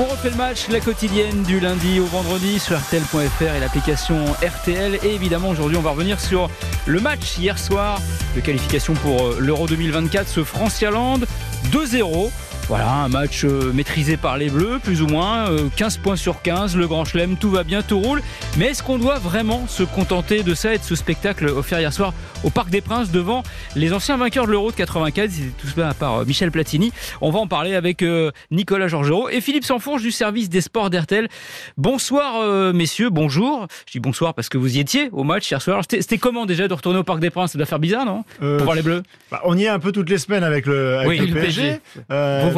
On refait le match, la quotidienne du lundi au vendredi sur RTL.fr et l'application RTL. Et évidemment, aujourd'hui, on va revenir sur le match hier soir de qualification pour euh, l'Euro 2024, ce France-Irlande 2-0. Voilà, un match euh, maîtrisé par les Bleus, plus ou moins, 15 euh, points sur 15, le Grand Chelem, tout va bien, tout roule. Mais est-ce qu'on doit vraiment se contenter de ça et de ce spectacle offert hier soir au Parc des Princes devant les anciens vainqueurs de l'Euro de 95 C'était tout cela à part euh, Michel Platini. On va en parler avec Nicolas Georgerot et Philippe Sanfourche du service des sports d'Hertel. Bonsoir messieurs, bonjour. Je dis bonsoir parce que vous y étiez au match hier soir. C'était comment déjà de retourner au Parc des Princes? Ça doit faire bizarre, non? Pour voir les Bleus bah, On y est un peu toutes les semaines avec le, avec le, PSG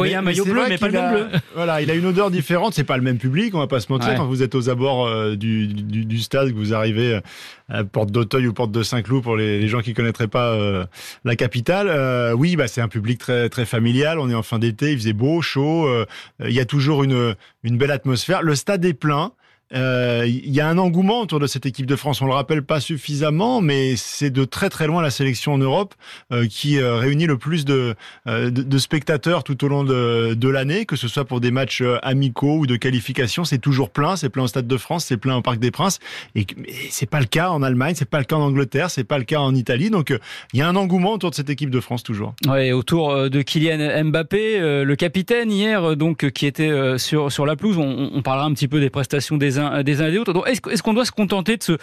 voyez un maillot bleu, mais pas le même bleu. Voilà, il a une odeur différente. C'est pas le même public, on va pas se mentir. Quand vous êtes aux abords euh, du, du, du, stade, que vous arrivez à Porte d'Auteuil ou Porte de Saint-Cloud pour les, les, gens qui connaîtraient pas euh, la capitale. Euh, oui, bah c'est un public très très familial. On est en fin d'été, il faisait beau, chaud. il y a toujours une une belle atmosphère. Le stade est plein. Il euh, y a un engouement autour de cette équipe de France. On le rappelle pas suffisamment, mais c'est de très très loin la sélection en Europe euh, qui euh, réunit le plus de, spectateurs tout au long de, l'année, que ce soit pour des matchs amicaux ou de qualification. C'est toujours plein. C'est plein au Stade de France, c'est plein au Parc des Princes. Et, c'est pas le cas en Allemagne, c'est pas le cas en Angleterre, c'est pas le cas en Italie. Donc il y a un engouement autour de cette équipe de France toujours. Ouais, autour de Kylian Mbappé, le capitaine hier, donc qui était sur sur la pelouse. On, parlera un petit peu des prestations des des uns et des autres. est-ce, qu'on doit se contenter de ce,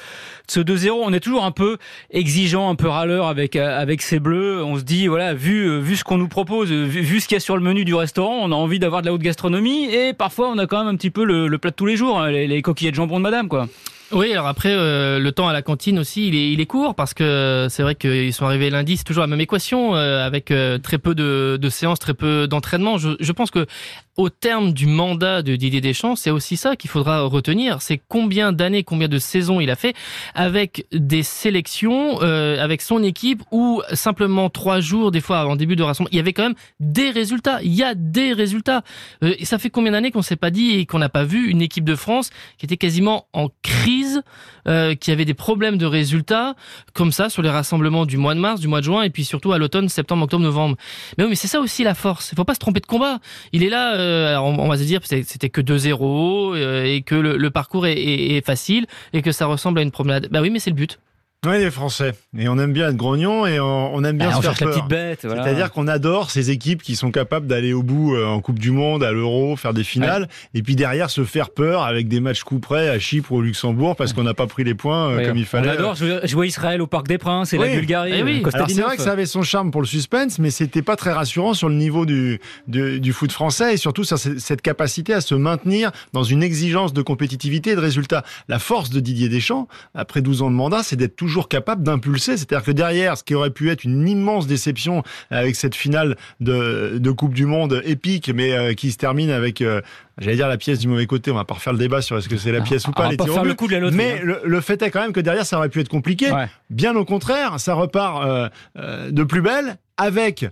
ce 2-0 On est toujours un peu exigeant, un peu râleur avec, avec ces bleus. On se dit, voilà, vu, vu ce qu'on nous propose, vu, ce qu'il y a sur le menu du restaurant, on a envie d'avoir de la haute gastronomie et parfois on a quand même un petit peu le, plat de tous les jours, hein, les, coquillettes de jambon de madame, quoi. Oui, alors après, euh, le temps à la cantine aussi, il est, court parce que c'est vrai qu'ils sont arrivés lundi, c'est toujours la même équation euh, avec euh, très peu de, séances, très peu d'entraînement. Je, pense que au terme du mandat de Didier Deschamps, c'est aussi ça qu'il faudra retenir. C'est combien d'années, combien de saisons il a fait avec des sélections, avec son équipe ou simplement trois jours, des fois en début de rassemblement, il y avait quand même des résultats. Il y a des résultats. et ça fait combien d'années qu'on s'est pas dit et qu'on n'a pas vu une équipe de France qui était quasiment en crise euh, qui avait des problèmes de résultats, comme ça, sur les rassemblements du mois de mars, du mois de juin, et puis surtout à l'automne, septembre, octobre, novembre. Mais oui, mais c'est ça aussi la force. Il faut pas se tromper de combat. Il est là, euh, on, va se dire, c'était que 2-0, euh, et que le, parcours est, est, facile, et que ça ressemble à une promenade. Bah oui, mais c'est le but. Oui, les Français. Et on aime bien être grognon et on, aime bien bah, se faire peur. La petite bête, voilà. C'est-à-dire qu'on adore ces équipes qui sont capables d'aller au bout euh, en Coupe du Monde, à l'Euro, faire des finales, et puis derrière se faire peur avec des matchs coup près à Chypre ou au Luxembourg parce qu'on n'a pas pris les points euh, comme il fallait. On adore jouer Israël au Parc des Princes et la Bulgarie. Eh oui. C'est vrai que ça avait son charme pour le suspense, mais c'était pas très rassurant sur le niveau du, du, du foot français et surtout sur cette capacité à se maintenir dans une exigence de compétitivité et de résultats. La force de Didier Deschamps, après 12 ans de mandat, c'est d'être toujours capable d'impulser c'est-à-dire que derrière, ce qui aurait pu être une immense déception avec cette finale de, de Coupe du Monde épique, mais euh, qui se termine avec euh, j'allais dire la pièce du mauvais côté, on va pas refaire le débat sur est-ce que c'est la ah, pièce ou pas. les pas faire le coup de la mais le, fait est quand même que derrière, ça aurait pu être compliqué. Bien au contraire, ça repart euh, de plus belle avec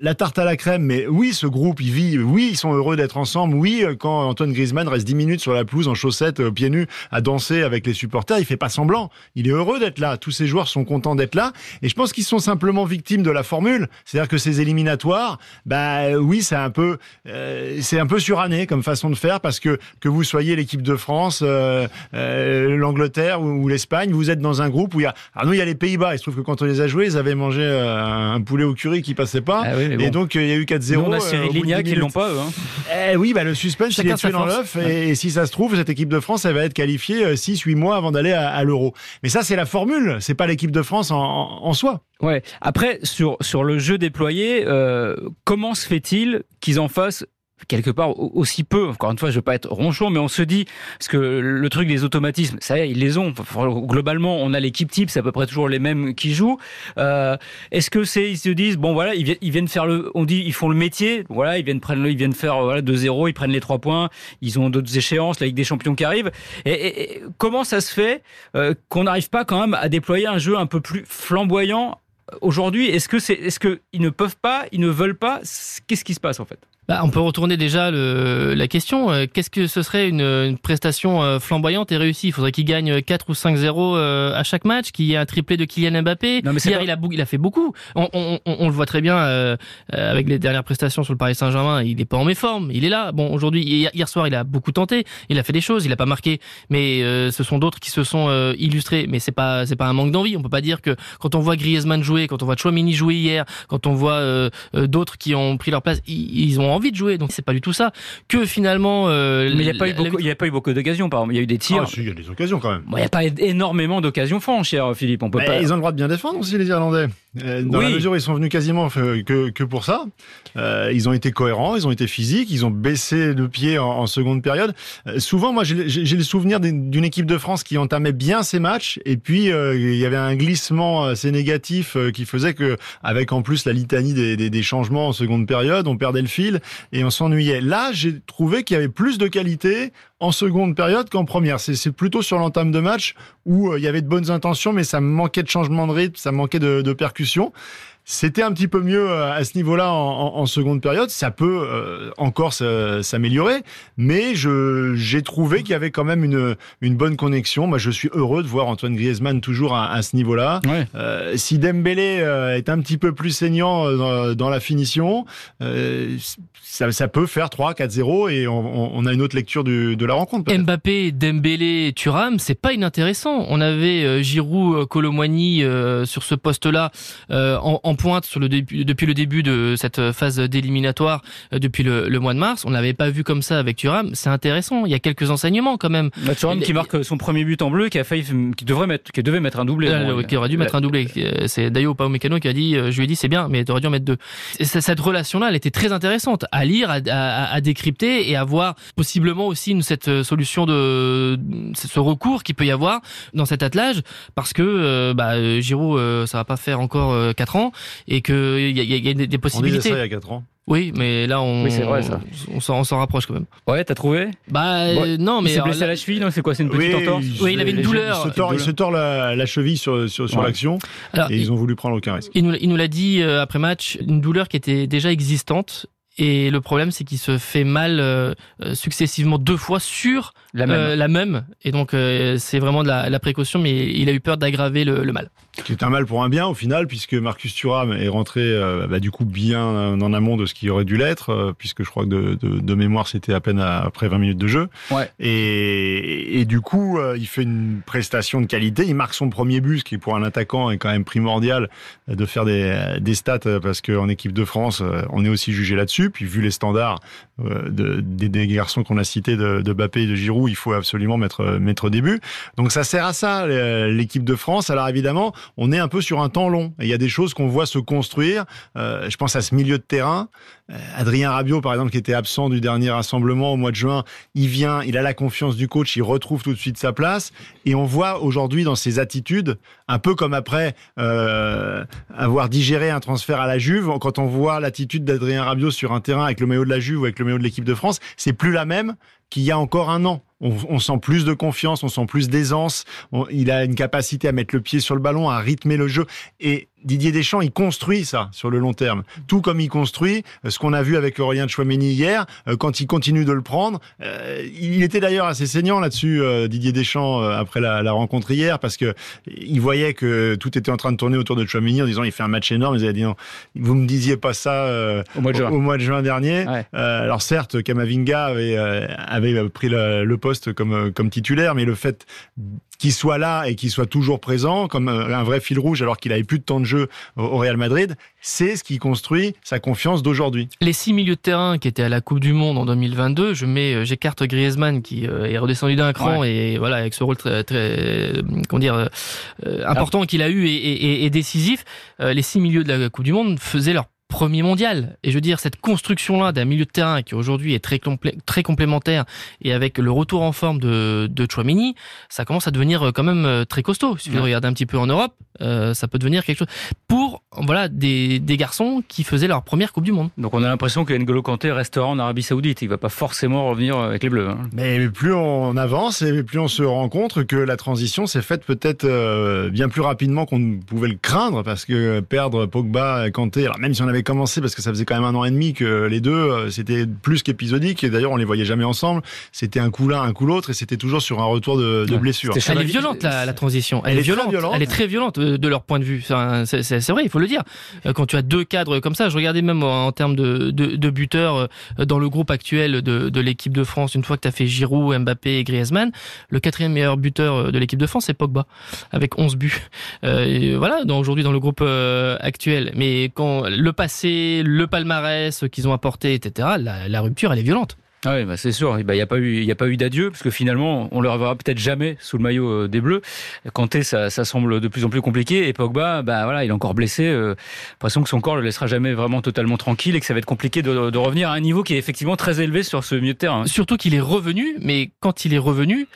la tarte à la crème, mais oui, ce groupe, il vit, oui, ils sont heureux d'être ensemble, oui, quand Antoine Griezmann reste 10 minutes sur la pelouse en chaussettes, euh, pieds nus, à danser avec les supporters, il fait pas semblant. Il est heureux d'être là. Tous ces joueurs sont contents d'être là. Et je pense qu'ils sont simplement victimes de la formule. C'est-à-dire que ces éliminatoires, bah oui, c'est un peu, euh, c'est un peu suranné comme façon de faire parce que que vous soyez l'équipe de France, euh, l'Angleterre ou, l'Espagne, vous êtes dans un groupe où il y a, alors nous, il y a les Pays-Bas. Il se trouve que quand on les a joués, ils avaient mangé un poulet au curry qui passait pas. Ah et donc, il y a eu 4-0. On a Cyril euh, Lignac qui l'ont pas, eux. Hein. Eh oui, bah, le suspense, il est tué dans l'œuf. Et, si ça se trouve, cette équipe de France, elle va être qualifiée 6-8 euh, mois avant d'aller à, l'Euro. Mais ça, c'est la formule. C'est pas l'équipe de France en, en, soi. Ouais. Après, sur, sur le jeu déployé, euh, comment se fait-il qu'ils en fassent quelque part aussi peu. Encore une fois, je veux pas être ronchon, mais on se dit parce que le truc des automatismes, ça ils les ont. Globalement, on a l'équipe type, c'est à peu près toujours les mêmes qui jouent. Euh, Est-ce que c'est ils se disent bon voilà, ils viennent, faire le, on dit ils font le métier, voilà, ils viennent prendre, ils viennent faire voilà 2-0, ils prennent les trois points, ils ont d'autres échéances, la Ligue des Champions qui arrive. Et, et, comment ça se fait euh, qu'on n'arrive pas quand même à déployer un jeu un peu plus flamboyant aujourd'hui? Est-ce que c'est, est-ce que ils ne peuvent pas, ils ne veulent pas? Qu'est-ce qui se passe en fait? Bah, On peut retourner déjà le, la question. Euh, qu'est-ce que ce serait une, une, prestation euh, flamboyante et réussie? Il faudrait qu'il gagne 4 ou 5-0 euh, à chaque match, qu'il y ait un triplé de Kylian Mbappé? Non, mais Hier, il, a, il a fait beaucoup. On, on, on, le voit très bien euh, avec les dernières prestations sur le Paris Saint-Germain. Il n'est pas en méforme, il est là. Bon, aujourd'hui, hier, soir, il a beaucoup tenté. Il a fait des choses, il n'a pas marqué. Mais ce sont d'autres qui se sont illustrés. Mais c'est pas c'est pas un manque d'envie. On peut pas dire que quand on voit Griezmann jouer, quand on voit Chouamini jouer hier, quand on voit d'autres qui ont pris leur place, ils ont envie de jouer, donc c'est pas du tout ça. Que finalement, euh, mais il n'y a, pas eu beaucoup, il a pas eu beaucoup d'occasions, par exemple. Il y a eu des tirs. Ah, il y a des occasions quand même. Il n'y a pas énormément d'occasions franches, cher Philippe. On peut pas. Ils ont le droit de bien défendre aussi les Irlandais. Euh, dans la mesure où ils sont venus quasiment que, que pour ça, euh, ils ont été cohérents, ils ont été physiques, ils ont baissé le pied en, seconde période. Euh, souvent, moi, j'ai le souvenir d'une équipe de France qui entamait bien ses matchs, et puis euh, il y avait un glissement assez négatif qui faisait que, avec en plus la litanie des, des, des, changements en seconde période, on perdait le fil et on s'ennuyait. Là, j'ai trouvé qu'il y avait plus de qualité en seconde période qu'en première. C'est plutôt sur l'entame de match où il y avait de bonnes intentions, mais ça manquait de changement de rythme, ça manquait de, de percussion. C'était un petit peu mieux euh, à ce niveau-là en, seconde période. Ça peut euh, encore s'améliorer, mais j'ai trouvé qu'il y avait quand même une une bonne connexion. Moi, je suis heureux de voir Antoine Griezmann toujours à, ce niveau-là. Euh, si Dembélé est un petit peu plus saignant dans, la finition, ça, ça, peut faire 3-4-0 et on, on, a une autre lecture du, de la rencontre. Mbappé, Dembélé, Thuram, c'est pas inintéressant. On avait Giroud, Colomwani sur ce poste-là en, en pointe sur le début, depuis le début de cette phase d'éliminatoire euh, depuis le, le, mois de mars. On l'avait pas vu comme ça avec Thuram. C'est intéressant. Il y a quelques enseignements quand même. Bah, Thuram qui marque son premier but en bleu, qui a failli, qui devrait mettre, qui devait mettre un doublé. Euh, qui aurait dû mettre un doublé. C'est Dayo Mécano qui a dit, euh, je lui ai dit c'est bien, mais tu aurais dû en mettre deux. cette relation-là, elle était très intéressante à lire, à, à, à, décrypter et à voir possiblement aussi une, cette solution de ce recours qui peut y avoir dans cet attelage parce que bah, Giroud, ça va pas faire encore quatre ans et qu'il y a, y a des, possibilités. On ça il y a 4 ans. Oui, mais là on, oui, vrai, ça. on, s'en rapproche quand même. Ouais, t'as trouvé? Bah euh, non, mais il s'est blessé à la cheville, C'est quoi C'est une petite entorse? Oui, il avait une douleur. Il se tord, il se tord la, la, cheville sur sur, sur l'action, et ils ont voulu prendre aucun risque. Il nous, il nous l'a dit euh, après match, une douleur qui était déjà existante et le problème, c'est qu'il se fait mal euh, successivement deux fois sur la même. Euh, la même. Et donc, c'est vraiment de la, la, précaution, mais il a eu peur d'aggraver le, le, mal. Qui est un mal pour un bien au final, puisque Marcus Thuram est rentré bah, du coup bien en amont de ce qui aurait dû l'être, puisque je crois que de, de, de mémoire, c'était à peine après 20 minutes de jeu. Ouais. Et, et du coup, il fait une prestation de qualité. Il marque son premier but, ce qui pour un attaquant est quand même primordial de faire des, des stats, parce qu'en équipe de France, on est aussi jugé là-dessus. Puis vu les standards euh, de, des, garçons qu'on a cités de, de Bappé et de Giroud, il faut absolument mettre, mettre des buts. Donc ça sert à ça, l'équipe de France. Alors évidemment, on est un peu sur un temps long. il y a des choses qu'on voit se construire. Euh, je pense à ce milieu de terrain. Euh, Adrien Rabiot, par exemple, qui était absent du dernier rassemblement au mois de juin, il vient, il a la confiance du coach, il retrouve tout de suite sa place. Et on voit aujourd'hui dans ses attitudes, un peu comme après euh, avoir digéré un transfert à la Juve, quand on voit l'attitude d'Adrien Rabiot sur un terrain avec le maillot de la Juve ou avec le maillot de l'équipe de France, c'est plus la même qu'il y a encore un an. On, on, sent plus de confiance, on sent plus d'aisance. Il a une capacité à mettre le pied sur le ballon, à rythmer le jeu. Et Didier Deschamps, il construit ça sur le long terme. Tout comme il construit euh, ce qu'on a vu avec Aurélien Chouameni hier, euh, quand il continue de le prendre. Euh, il était d'ailleurs assez saignant là-dessus, Didier Deschamps, après la, la, rencontre hier, parce que il voyait que tout était en train de tourner autour de Chouameni en disant il fait un match énorme. Il a dit non, vous me disiez pas ça au, mois de juin, au, mois de juin dernier. alors certes, Kamavinga avait, avait pris le, le poste comme, comme titulaire, mais le fait qu'il soit là et qu'il soit toujours présent comme euh, un vrai fil rouge alors qu'il avait plus de temps de jeu au Real Madrid, c'est ce qui construit sa confiance d'aujourd'hui. Les six milieux de terrain qui étaient à la Coupe du Monde en 2022, je mets euh, j'écarte Griezmann qui euh, est redescendu d'un cran et voilà avec ce rôle très, très comment dire important qu'il a eu et, et, et décisif. les six milieux de la Coupe du Monde faisaient leur premier mondial. Et je veux dire, cette construction-là d'un milieu de terrain qui aujourd'hui est très, très complémentaire et avec le retour en forme de, de Chouamini, ça commence à devenir euh, quand même euh, très costaud. Si vous regardez un petit peu en Europe, euh, ça peut devenir quelque chose pour voilà des, des garçons qui faisaient leur première Coupe du Monde. Donc on a l'impression que N'Golo Kanté restera en Arabie Saoudite. Il va pas forcément revenir avec les Bleus. Hein. Mais plus on avance et plus on se rend compte que la transition s'est faite peut-être bien plus rapidement qu'on pouvait le craindre parce que perdre Pogba et Kanté, alors même si on avait avait commencé parce que ça faisait quand même un an et demi que les deux, c'était plus qu'épisodique. Et d'ailleurs, on les voyait jamais ensemble. C'était un coup l'un, un coup l'autre, et c'était toujours sur un retour de, de blessure. Elle est violente la, transition. Elle, est, violente. Elle est très violente de leur point de vue. c'est vrai, il faut le dire. Quand tu as deux cadres comme ça, je regardais même en termes de, de, de buteurs dans le groupe actuel de, de l'équipe de France. Une fois que tu as fait Giroud, Mbappé et Griezmann, le quatrième meilleur buteur de l'équipe de France, c'est Pogba, avec 11 buts. Euh, voilà, aujourd'hui dans le groupe euh, actuel. Mais quand le passé, le palmarès qu'ils ont apporté, etc., la, rupture, elle est violente. Ah oui, bah c'est sûr. Il bah, n'y a pas eu, il y a pas eu d'adieu parce que finalement, on le reverra peut-être jamais sous le maillot euh, des Bleus. Kanté, ça, ça semble de plus en plus compliqué. Et Pogba, bah voilà, il est encore blessé. Euh, l'impression que son corps le laissera jamais vraiment totalement tranquille et que ça va être compliqué de, de revenir à un niveau qui est effectivement très élevé sur ce milieu de terrain. Surtout qu'il est revenu, mais quand il est revenu,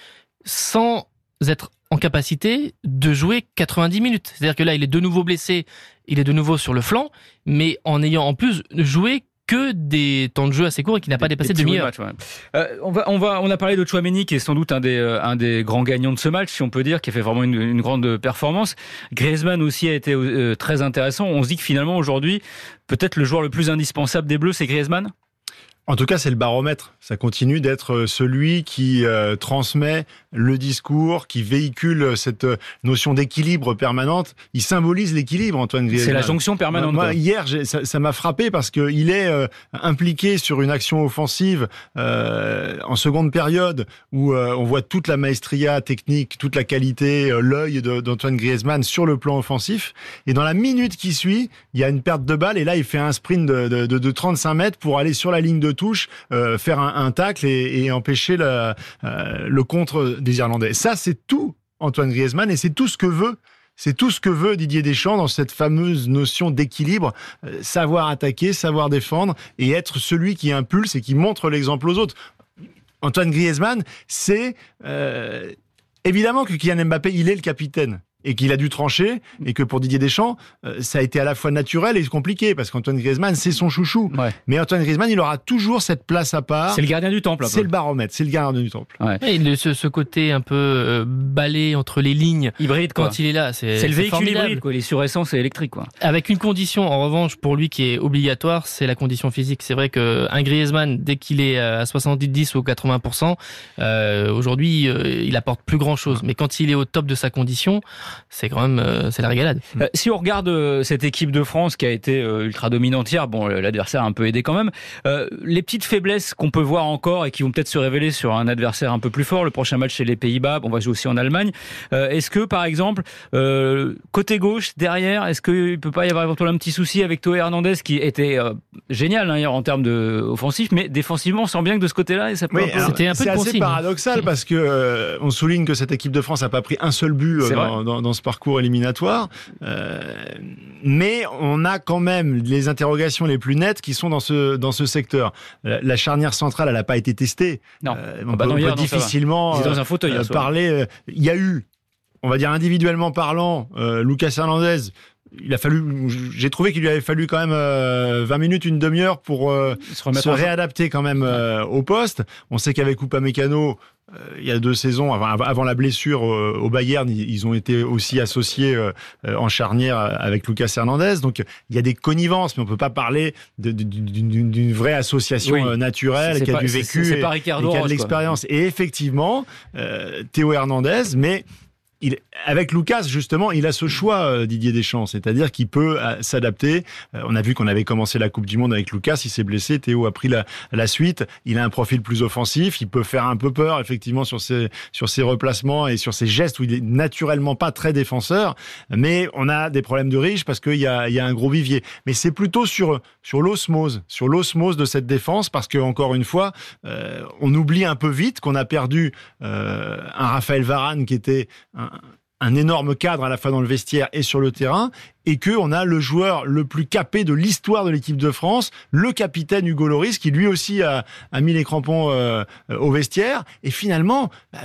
sans être en capacité de jouer 90 minutes. C'est-à-dire que là, il est de nouveau blessé, il est de nouveau sur le flanc, mais en ayant en plus joué que des temps de jeu assez courts et qui n'a pas dépassé demi-heure. Euh, on, va, on, va, on a parlé de Chouameni qui est sans doute un des, euh, un des grands gagnants de ce match, si on peut dire, qui a fait vraiment une, une grande performance. Griezmann aussi a été euh, très intéressant. On se dit que finalement aujourd'hui, peut-être le joueur le plus indispensable des Bleus, c'est Griezmann? En tout cas, c'est le baromètre. Ça continue d'être euh, celui qui euh, transmet le discours, qui véhicule cette euh, notion d'équilibre permanente. Il symbolise l'équilibre, Antoine Griezmann. C'est la jonction permanente. Moi, hier, ça m'a frappé parce qu'il est impliqué sur une action offensive en seconde période où on voit toute la maestria technique, toute la qualité, l'œil d'Antoine Griezmann sur le plan offensif. Et dans la minute qui suit, il y a une perte de balle et là, il fait un sprint de, de, de 35 mètres pour aller sur la ligne de touche, euh, faire un, tacle et, empêcher euh, le contre des Irlandais. Ça, c'est tout Antoine Griezmann et c'est tout ce que veut c'est tout ce que veut Didier Deschamps dans cette fameuse notion d'équilibre, euh, savoir attaquer, savoir défendre et être celui qui impulse et qui montre l'exemple aux autres. Antoine Griezmann, c'est évidemment que Kylian Mbappé, il est le capitaine et qu'il a dû trancher et que pour Didier Deschamps, euh, ça a été à la fois naturel et compliqué parce qu'Antoine Griezmann, c'est son chouchou. Mais Antoine Griezmann, il aura toujours cette place à part. C'est le gardien du temple. C'est le baromètre, c'est le gardien du temple. Ouais. ce, ce, côté un peu euh, balai entre les lignes. Hybride, Quand il est là, c'est le véhicule hybride, quoi. Il est sur essence et électrique, quoi. Avec une condition, en revanche, pour lui qui est obligatoire, c'est la condition physique. C'est vrai qu'un Griezmann, dès qu'il est à 70 ou 80%, euh, aujourd'hui, euh, il apporte plus grand chose. Mais quand il est au top de sa condition, c'est quand même euh, c'est la régalade. Euh, si on regarde euh, cette équipe de France qui a été ultra dominante hier, bon l'adversaire a un peu aidé quand même. les petites faiblesses qu'on peut voir encore et qui vont peut-être se révéler sur un adversaire un peu plus fort. Le prochain match c'est les Pays-Bas, on va jouer aussi en Allemagne. est-ce que par exemple côté gauche derrière, est-ce qu'il peut pas y avoir éventuellement un petit souci avec Théo Hernandez qui était génial hein, hier en termes de offensif, mais défensivement on sent bien que de ce côté-là ça peut c'était un peu c'est assez paradoxal parce que on souligne que cette équipe de France n'a pas pris un seul but dans, dans, dans, ce parcours cours éliminatoire. Euh, mais on a quand même les interrogations les plus nettes qui sont dans ce, dans ce secteur. La, charnière centrale, elle n'a pas été testée. Non. Euh, on, bah peut, difficilement dans un fauteuil, euh, parler. Il y a eu, on va dire individuellement parlant, Lucas Hernandez il a fallu, j'ai trouvé qu'il lui avait fallu quand même 20 minutes, une demi-heure pour se, réadapter quand même au poste. On sait qu'avec Upamecano, euh, il y a deux saisons, avant, la blessure euh, au Bayern, ils ont été aussi associés euh, en charnière avec Lucas Hernandez. Donc il y a des connivences, mais on peut pas parler d'une vraie association naturelle qui a du vécu et, et, qui a de l'expérience. Et effectivement, Théo Hernandez, mais il, avec Lucas, justement, il a ce choix, euh, Didier Deschamps, c'est-à-dire qu'il peut euh, s'adapter. Euh, on a vu qu'on avait commencé la Coupe du Monde avec Lucas, il s'est blessé, Théo a pris la, la, suite. Il a un profil plus offensif, il peut faire un peu peur, effectivement, sur ses, sur ses replacements et sur ses gestes où il est naturellement pas très défenseur. Mais on a des problèmes de riche parce qu'il y a, il y a un gros vivier. Mais c'est plutôt sur, sur l'osmose, sur l'osmose de cette défense parce que, encore une fois, on oublie un peu vite qu'on a perdu un Raphaël Varane qui était un, un énorme cadre à la fois dans le vestiaire et sur le terrain, et que on a le joueur le plus capé de l'histoire de l'équipe de France, le capitaine Hugo Loris, qui lui aussi a, mis les crampons euh, au vestiaire. Et finalement, bah,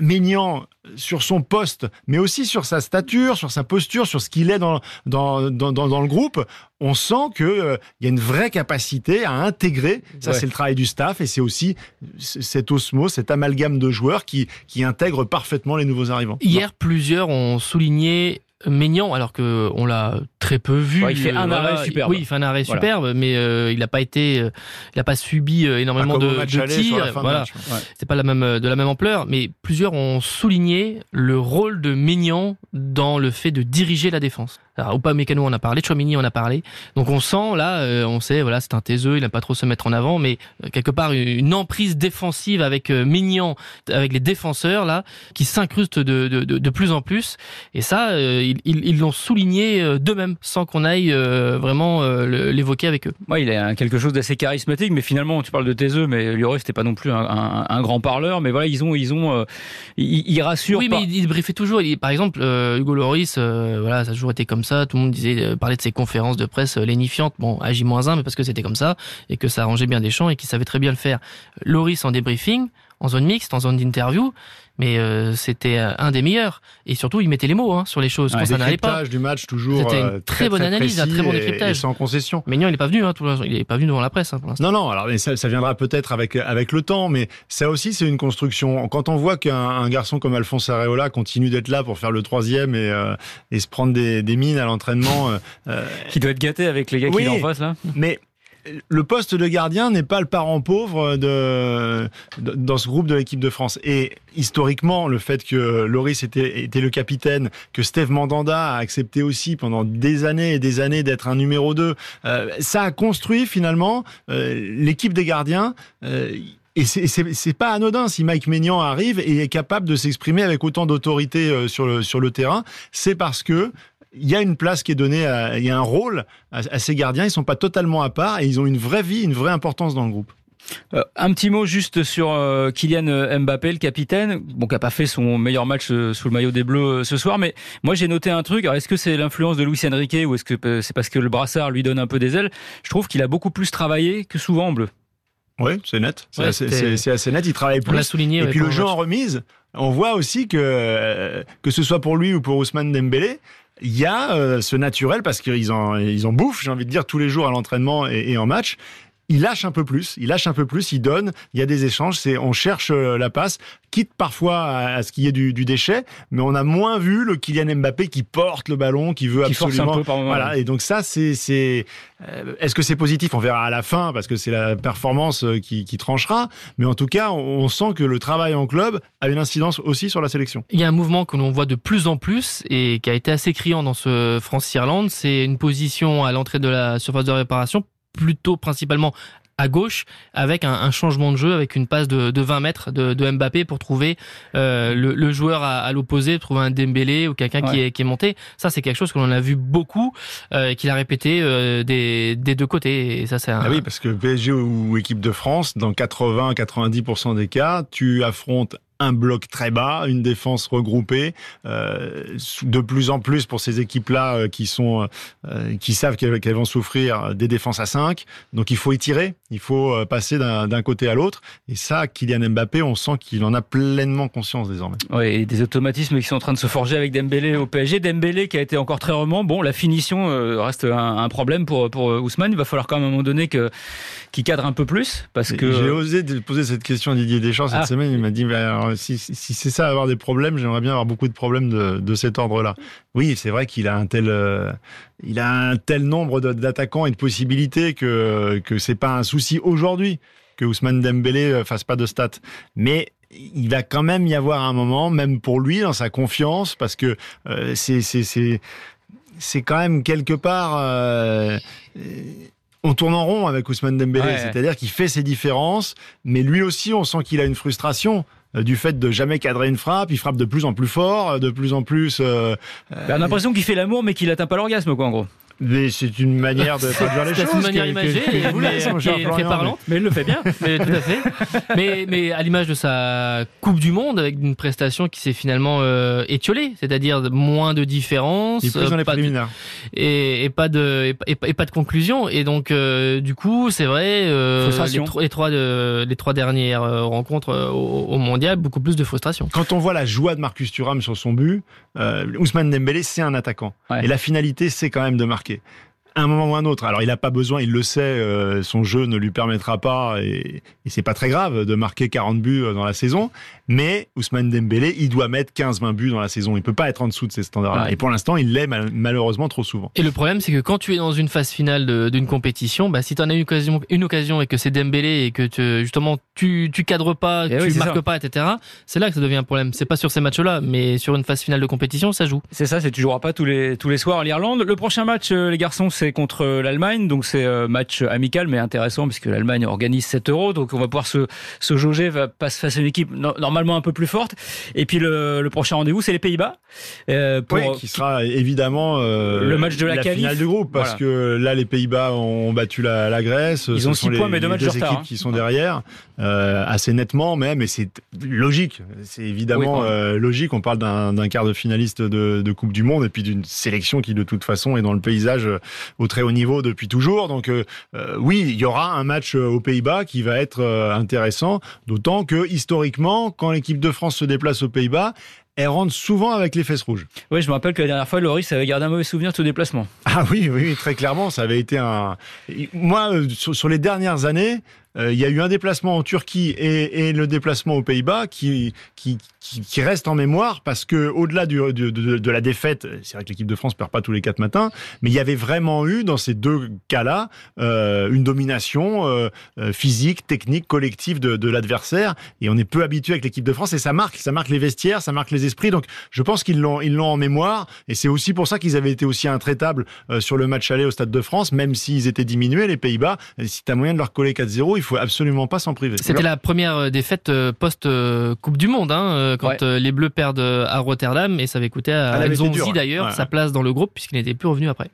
sur son poste, mais aussi sur sa stature, sur sa posture, sur ce qu'il est dans, dans, dans, dans, le groupe, on sent qu'il euh, y a une vraie capacité à intégrer. Ça, c'est le travail du staff, et c'est aussi cet osmose, cet amalgame de joueurs qui, qui intègre parfaitement les nouveaux arrivants. Hier, plusieurs ont souligné Maignan, alors que on l'a très peu vu. il fait un arrêt superbe. Oui, il fait un arrêt superbe, mais il n'a pas été, il n'a pas subi énormément de, de tirs. Voilà, c'est pas la même de la même ampleur, mais plusieurs ont souligné le rôle de Maignan dans le fait de diriger la défense. Pas Mécano on a parlé, Chouamini on a parlé. Donc on sent là, euh, on sait, voilà, c'est un taiseux, il n'aime pas trop se mettre en avant, mais euh, quelque part une emprise défensive avec euh, Mignon, avec les défenseurs là, qui s'incrustent de, de, de, de, plus en plus. Et ça, ils l'ont souligné d'eux-mêmes, sans qu'on aille vraiment l'évoquer avec eux. Ouais, il a quelque chose d'assez charismatique, mais finalement, tu parles de taiseux, mais Lloris c'était pas non plus un, un, un, grand parleur, mais voilà, ils ont, ils ont, ils, ils, rassurent. Oui, mais il, il briefait toujours. par exemple, Hugo Lloris, voilà, ça a toujours été comme ça. Tout le monde disait, euh, parlait de ses conférences de presse euh, lénifiantes. Bon, à J-1, mais parce que c'était comme ça et que ça arrangeait bien des champs et qu'il savait très bien le faire. Loris en débriefing, en zone mixte, en zone d'interview, mais euh, c'était un des meilleurs. Et surtout, il mettait les mots hein, sur les choses quand ça n'allait pas. du match toujours. C'était une très, bonne analyse, un très bon décryptage. sans concession. Mais non, il n'est pas venu. Hein, il n'est pas venu devant la presse hein, pour l'instant. Non, non. Alors, ça, ça viendra peut-être avec avec le temps, mais ça aussi, c'est une construction. Quand on voit qu'un garçon comme Alphonse Areola continue d'être là pour faire le troisième et, euh, et se prendre des, des mines à l'entraînement, euh, qui doit être gâté avec les gars qui en face là. Mais le poste de gardien n'est pas le parent pauvre de, dans ce groupe de l'équipe de France. Et historiquement, le fait que Loris était, le capitaine, que Steve Mandanda a accepté aussi pendant des années et des années d'être un numéro 2, euh, ça a construit finalement euh, l'équipe des gardiens. Euh, et c'est pas anodin si Mike Maignan arrive et est capable de s'exprimer avec autant d'autorité sur le, sur le terrain. C'est parce que il y a une place qui est donnée, il y a un rôle à, ces gardiens. Ils sont pas totalement à part et ils ont une vraie vie, une vraie importance dans le groupe. Euh, un petit mot juste sur euh, Kylian euh, Mbappé, le capitaine, bon, qui n'a pas fait son meilleur match sous le maillot des Bleus ce soir, mais moi j'ai noté un truc. est-ce que c'est l'influence de Luis Enrique ou est-ce que c'est parce que le brassard lui donne un peu des ailes? Je trouve qu'il a beaucoup plus travaillé que souvent en bleu. Oui, c'est net. C'est assez, net. Il travaille plus. souligné. Et puis le jeu en remise, on voit aussi que que ce soit pour lui ou pour Ousmane Dembélé, il y a euh, ce naturel parce qu'ils en, ils en bouffent, j'ai envie de dire, tous les jours à l'entraînement et, en match il lâche un peu plus, il lâche un peu plus, il donne, il y a des échanges, c'est on cherche euh, la passe, quitte parfois à, ce qu'il y ait du, déchet, mais on a moins vu le Kylian Mbappé qui porte le ballon, qui veut absolument, voilà, et donc ça c'est c'est euh, est-ce que c'est positif? On verra à la fin parce que c'est la performance qui, qui, tranchera, mais en tout cas on, sent que le travail en club a une incidence aussi sur la sélection. Il y a un mouvement que l'on voit de plus en plus et qui a été assez criant dans ce France-Irlande, c'est une position à l'entrée de la surface de réparation plutôt principalement à gauche avec un, changement de jeu avec une passe de, 20 mètres de, Mbappé pour trouver euh, le, joueur à, l'opposé trouver un Dembélé ou quelqu'un qui, est, qui est monté. Ça c'est quelque chose que l'on a vu beaucoup euh, qu'il a répété euh, des, deux côtés. Et ça c'est ah oui parce que PSG ou équipe de France dans 80-90% des cas tu affrontes un bloc très bas, une défense regroupée, euh, de plus en plus pour ces équipes-là euh, qui sont, euh, qui savent qu'elles vont souffrir des défenses à 5. Donc il faut étirer, il faut passer d'un côté à l'autre. Et ça, Kylian Mbappé, on sent qu'il en a pleinement conscience désormais. Oui, et des automatismes qui sont en train de se forger avec Dembélé au PSG. Dembélé qui a été encore très remant. Bon, la finition reste un, problème pour pour Ousmane. Il va falloir quand même à un moment donné que qu'il cadre un peu plus parce que j'ai osé poser cette question à Didier Deschamps cette ah. semaine. Il m'a dit bah, si, c'est ça, avoir des problèmes, j'aimerais bien avoir beaucoup de problèmes de, cet ordre-là. Oui, c'est vrai qu'il a un tel, euh, il a un tel nombre d'attaquants et de possibilités que que c'est pas un souci aujourd'hui que Ousmane Dembélé euh, fasse pas de stats. Mais il va quand même y avoir un moment, même pour lui, dans sa confiance, parce que euh, c'est quand même quelque part on tourne en rond avec Ousmane Dembélé, c'est-à-dire qu'il fait ses différences, mais lui aussi, on sent qu'il a une frustration euh, du fait de jamais cadrer une frappe, il frappe de plus en plus fort, euh, de plus en plus. Euh, bah, on a l'impression qu'il fait l'amour, mais qu'il atteint pas l'orgasme, quoi, en gros. Mais c'est une manière de traduire les choses. C'est une manière imagée, mais, parlante, mais il le fait bien. mais, tout à fait. Mais, mais à l'image de sa Coupe du Monde, avec une prestation qui s'est finalement euh, étiolée, c'est-à-dire moins de différence, il dans les pas de, et, et, pas de et, pas de conclusion. Et donc euh, du coup, c'est vrai, euh, les, trois de, les trois dernières euh, rencontres euh, au, au, mondial, beaucoup plus de frustration. Quand on voit la joie de Marcus Thuram sur son but, Ousmane Dembélé, c'est un attaquant. Et la finalité, c'est quand même de marquer quê? Un moment ou un autre. Alors il n'a pas besoin, il le sait, euh, son jeu ne lui permettra pas, et, et c'est pas très grave de marquer 40 buts dans la saison, mais Ousmane Dembélé, il doit mettre 15-20 buts dans la saison. Il peut pas être en dessous de ces standards-là. Et pour l'instant, il l'est malheureusement trop souvent. Et le problème, c'est que quand tu es dans une phase finale d'une compétition, bah, si tu en as une occasion, une occasion et que c'est Dembélé et que tu, justement tu, tu cadres pas, eh tu marques pas, etc., c'est là que ça devient un problème. C'est pas sur ces matchs-là, mais sur une phase finale de compétition, ça joue. C'est ça, c'est tu joueras pas tous les, tous les soirs à l'Irlande. Le prochain match, euh, les garçons, c'est contre euh, l'Allemagne. Donc c'est euh, match amical, mais intéressant puisque l'Allemagne organise 7 euros. Donc on va pouvoir se, se jauger face à une équipe normalement un peu plus forte. Et puis le, prochain rendez-vous, c'est les Pays-Bas. Euh, pour, qui sera évidemment euh, le match de la, la finale du groupe, parce que là, les Pays-Bas ont battu la, la Grèce. Ils ont six points, mais deux matchs de retard. hein. qui sont derrière, euh, assez nettement même, et c'est logique. C'est évidemment logique. On parle d'un quart de finaliste de, de, Coupe du Monde et puis d'une sélection qui, de toute façon, est dans le paysage au très haut niveau depuis toujours. Donc, euh, oui, il y aura un match aux Pays-Bas qui va être intéressant, d'autant que historiquement, quand l'équipe de France se déplace aux Pays-Bas, elle rentre souvent avec les fesses rouges. Oui, je me rappelle que la dernière fois, Loris avait gardé un mauvais souvenir de ce déplacement. Ah oui, oui, très clairement, ça avait été un. Moi, sur les dernières années, euh, il y a eu un déplacement en Turquie et, le déplacement aux Pays-Bas qui, qui, reste en mémoire parce que au-delà de, la défaite, c'est vrai que l'équipe de France perd pas tous les quatre matins, mais il y avait vraiment eu dans ces deux cas-là euh, une domination euh, euh physique, technique, collective de, l'adversaire et on est peu habitué avec l'équipe de France et ça marque, ça marque les vestiaires, ça marque les esprits. Donc je pense qu'ils l'ont ils l'ont en mémoire et c'est aussi pour ça qu'ils avaient été aussi intraitables euh, sur le match aller au Stade de France, même s'ils étaient diminués les Pays-Bas. Si tu as moyen de leur coller 4-0, il faut absolument pas s'en priver. C'était la première euh, défaite euh, post euh, Coupe du Monde, hein, quand les Bleus perdent à Rotterdam et ça avait coûté à ah, Nzonzi d'ailleurs sa place dans le groupe puisqu'il n'était plus revenu après.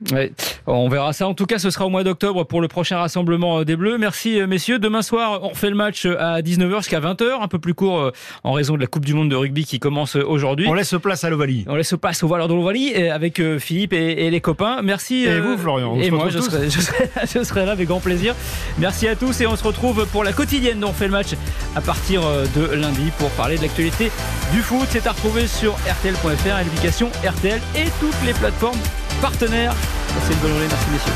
On verra ça. En tout cas, ce sera au mois d'octobre pour le prochain rassemblement des Bleus. Merci messieurs. Demain soir, on refait le match à 19h jusqu'à 20h, un peu plus court en raison de la Coupe du Monde de rugby qui commence aujourd'hui. On laisse place à l'Ovalie. On laisse place au valeurs de l'Ovalie avec Philippe et, les copains. Merci. Et vous, Florian. et moi, je serai, je serai là avec grand plaisir. Merci à tous et on se retrouve pour la quotidienne dont on fait le match à partir euh, de lundi pour parler de l'actualité du foot. C'est à retrouver sur RTL.fr, l'application RTL et toutes les plateformes partenaires. C'est une bonne journée, merci messieurs.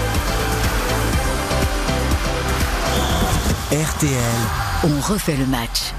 RTL, on refait le match.